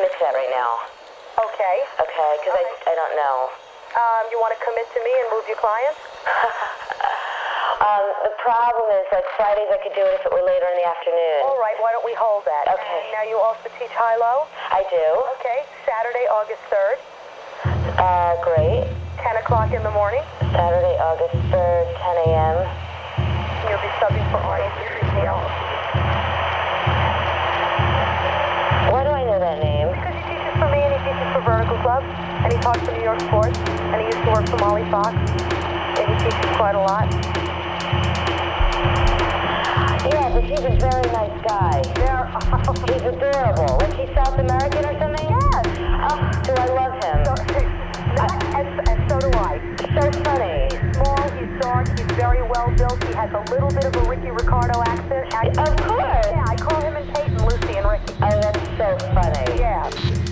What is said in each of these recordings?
commit to that right now. Okay. Okay, because I, I don't know. Um, you want to commit to me and move your clients? Um, the problem is like Fridays I could do it if it were later in the afternoon. All right, why don't we hold that? Okay. And now you also teach high-low? I do. Okay. Saturday, August 3rd, Uh, great. 10 o'clock in the morning. Saturday, August 3rd, 10 a.m. You'll be subbing for And he talks for New York Sports. And he used to work for Molly Fox. And he teaches quite a lot. Yeah, but he's a very nice guy. There. He's adorable. Like he's South American or something? Yes. Oh, do I love him? and, and so do I. So funny. He's small, he's dark, he's very well built. He has a little bit of a Ricky Ricardo accent. accent. Of course. Yeah, I call him and Peyton Lucy and Ricky. Oh, that's so funny. Yeah.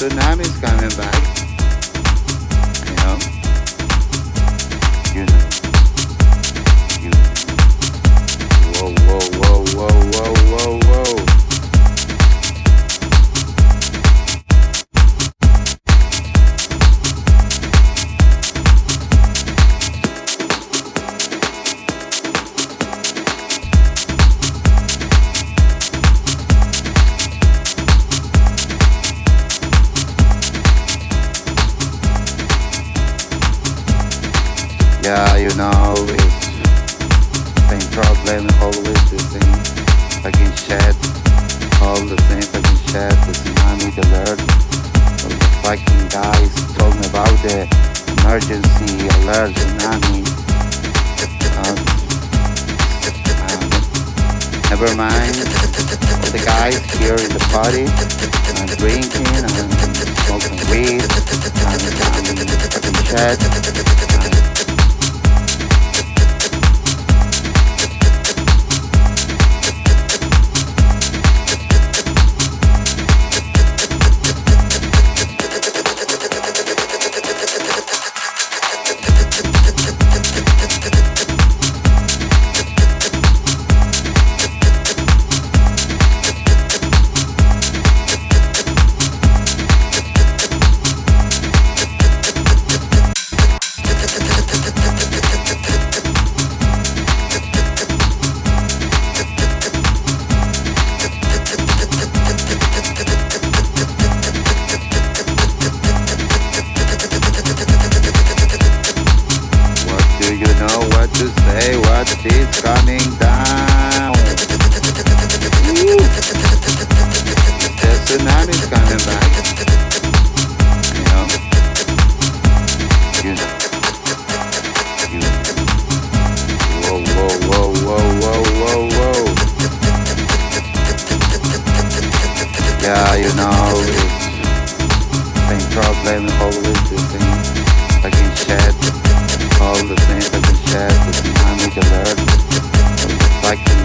tsunami's coming back. what to say, what to coming down. The The is coming back. You know. You know. You. Whoa, whoa, whoa, whoa, whoa, whoa. Yeah, you know. Same problem, all the same. Fucking shit, all the same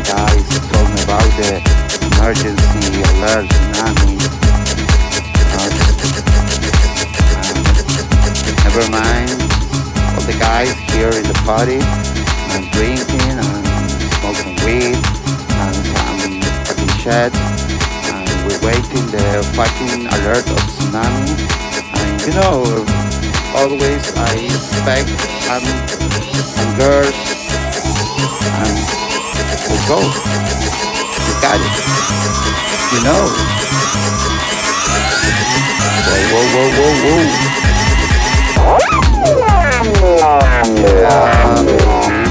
guys told me about the emergency alert tsunami. Never mind. All the guys here in the party. I'm drinking. I'm smoking weed. And. And we're waiting the fucking alert of tsunami. You know, always I expect some, some girls and we go. You got it. You know. Whoa, whoa, whoa, whoa, whoa. Yeah.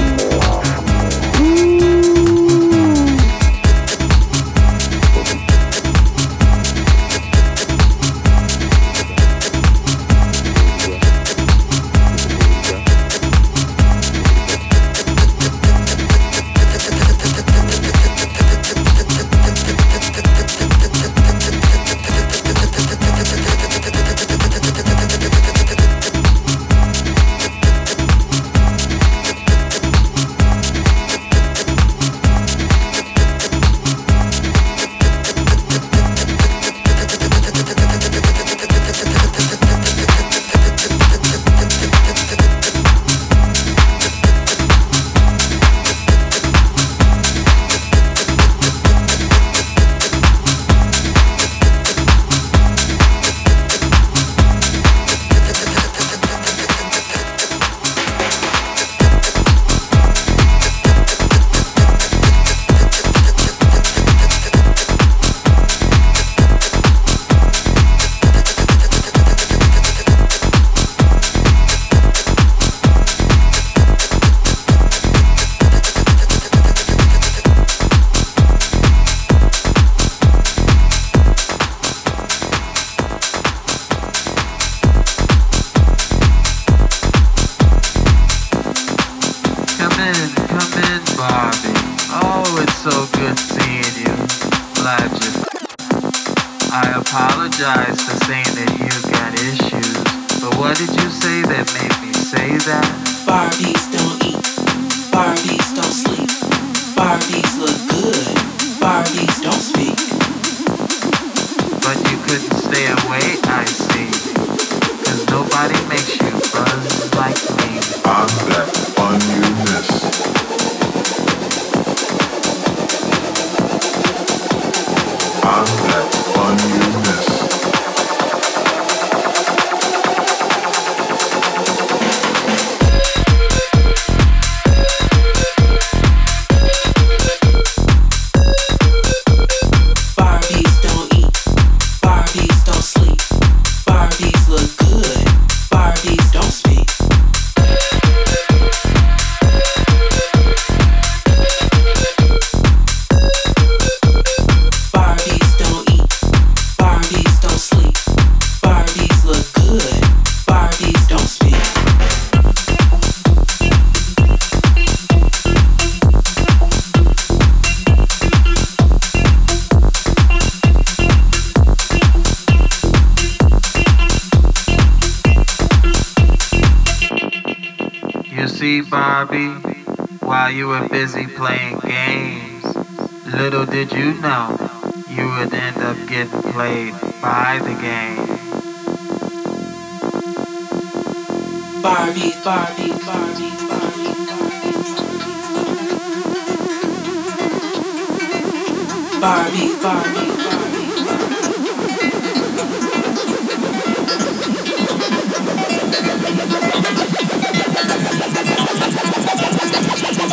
Barbie, while you were busy playing games, little did you know you would end up getting played by the game. Barbie, Barbie, Barbie, Barbie, Barbie. Barbie.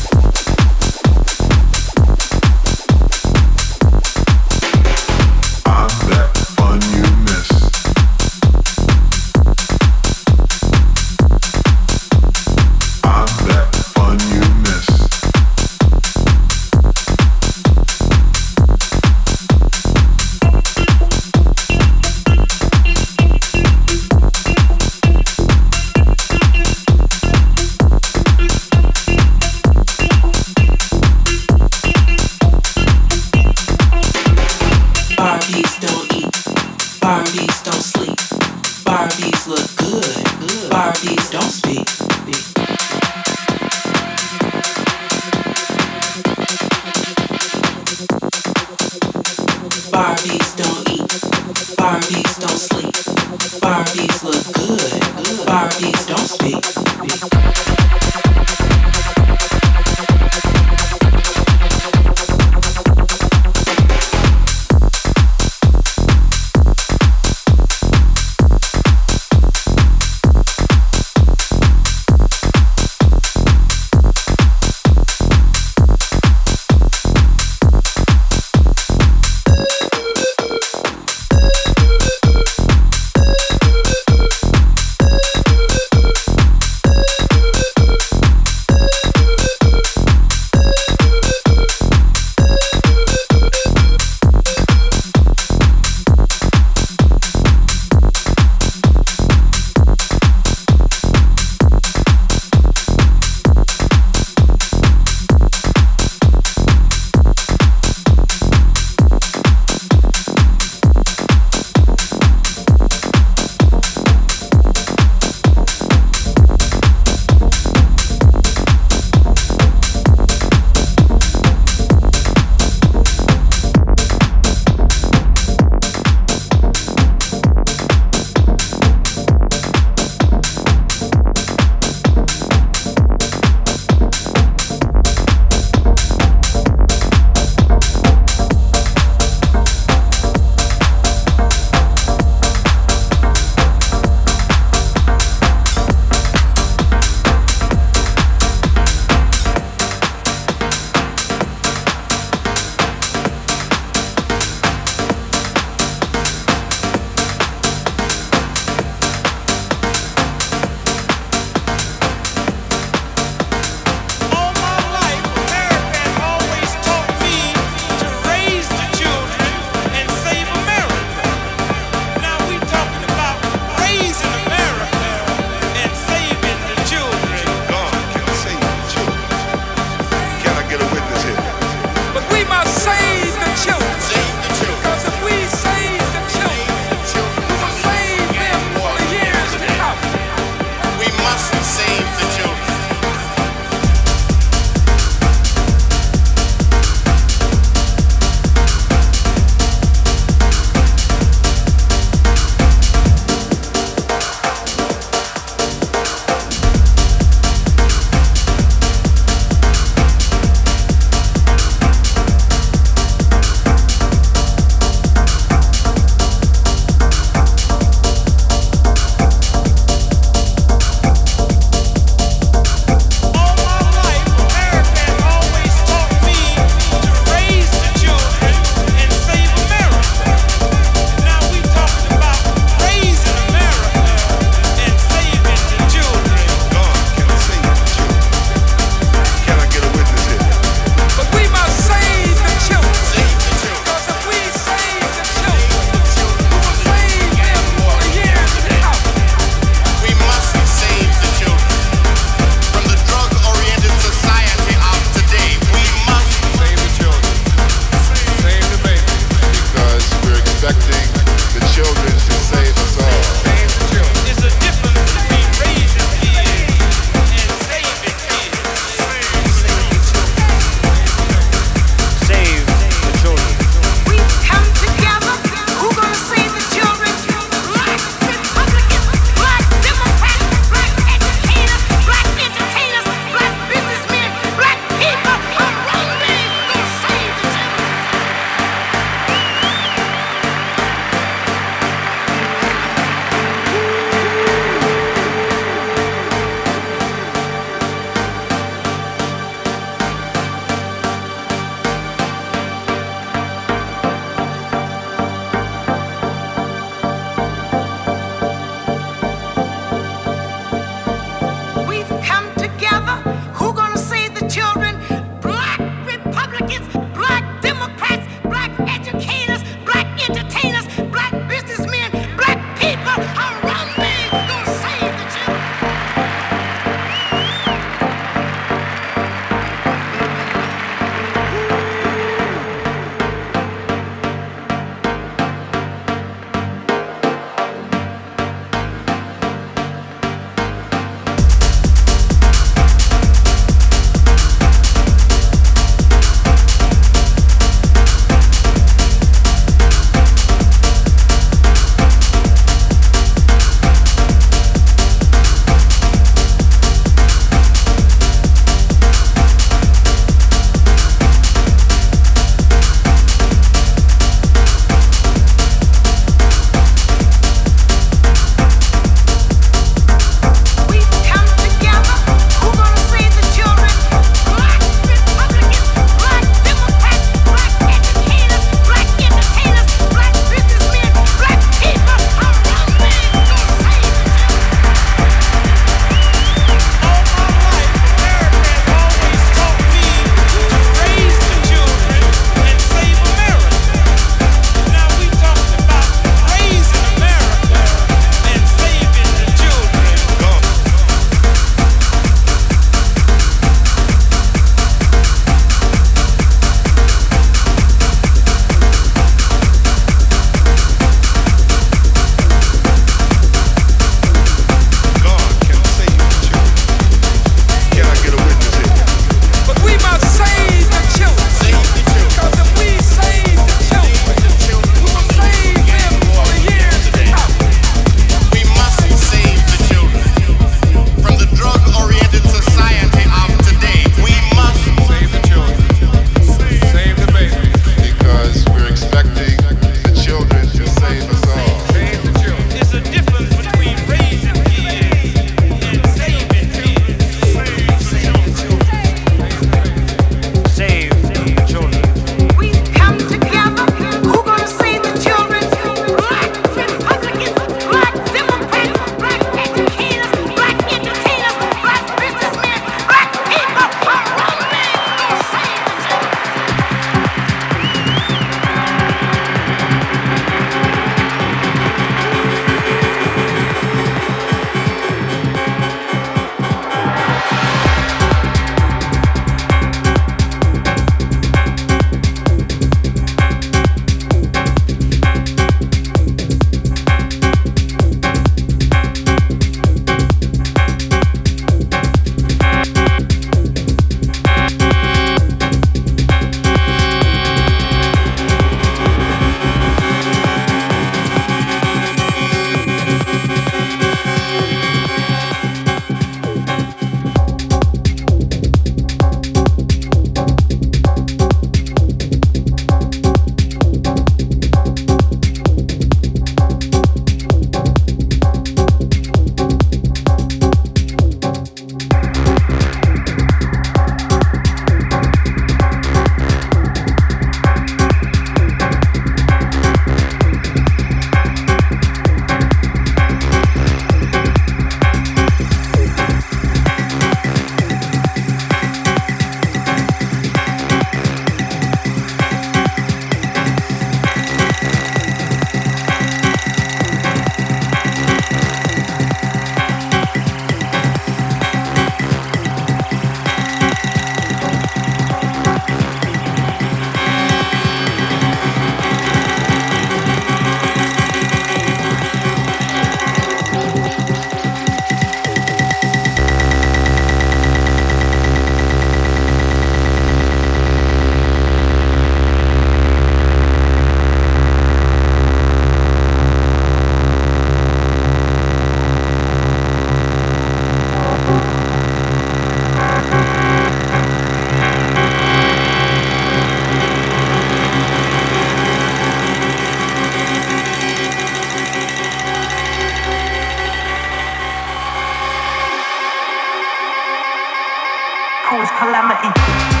cause calamity.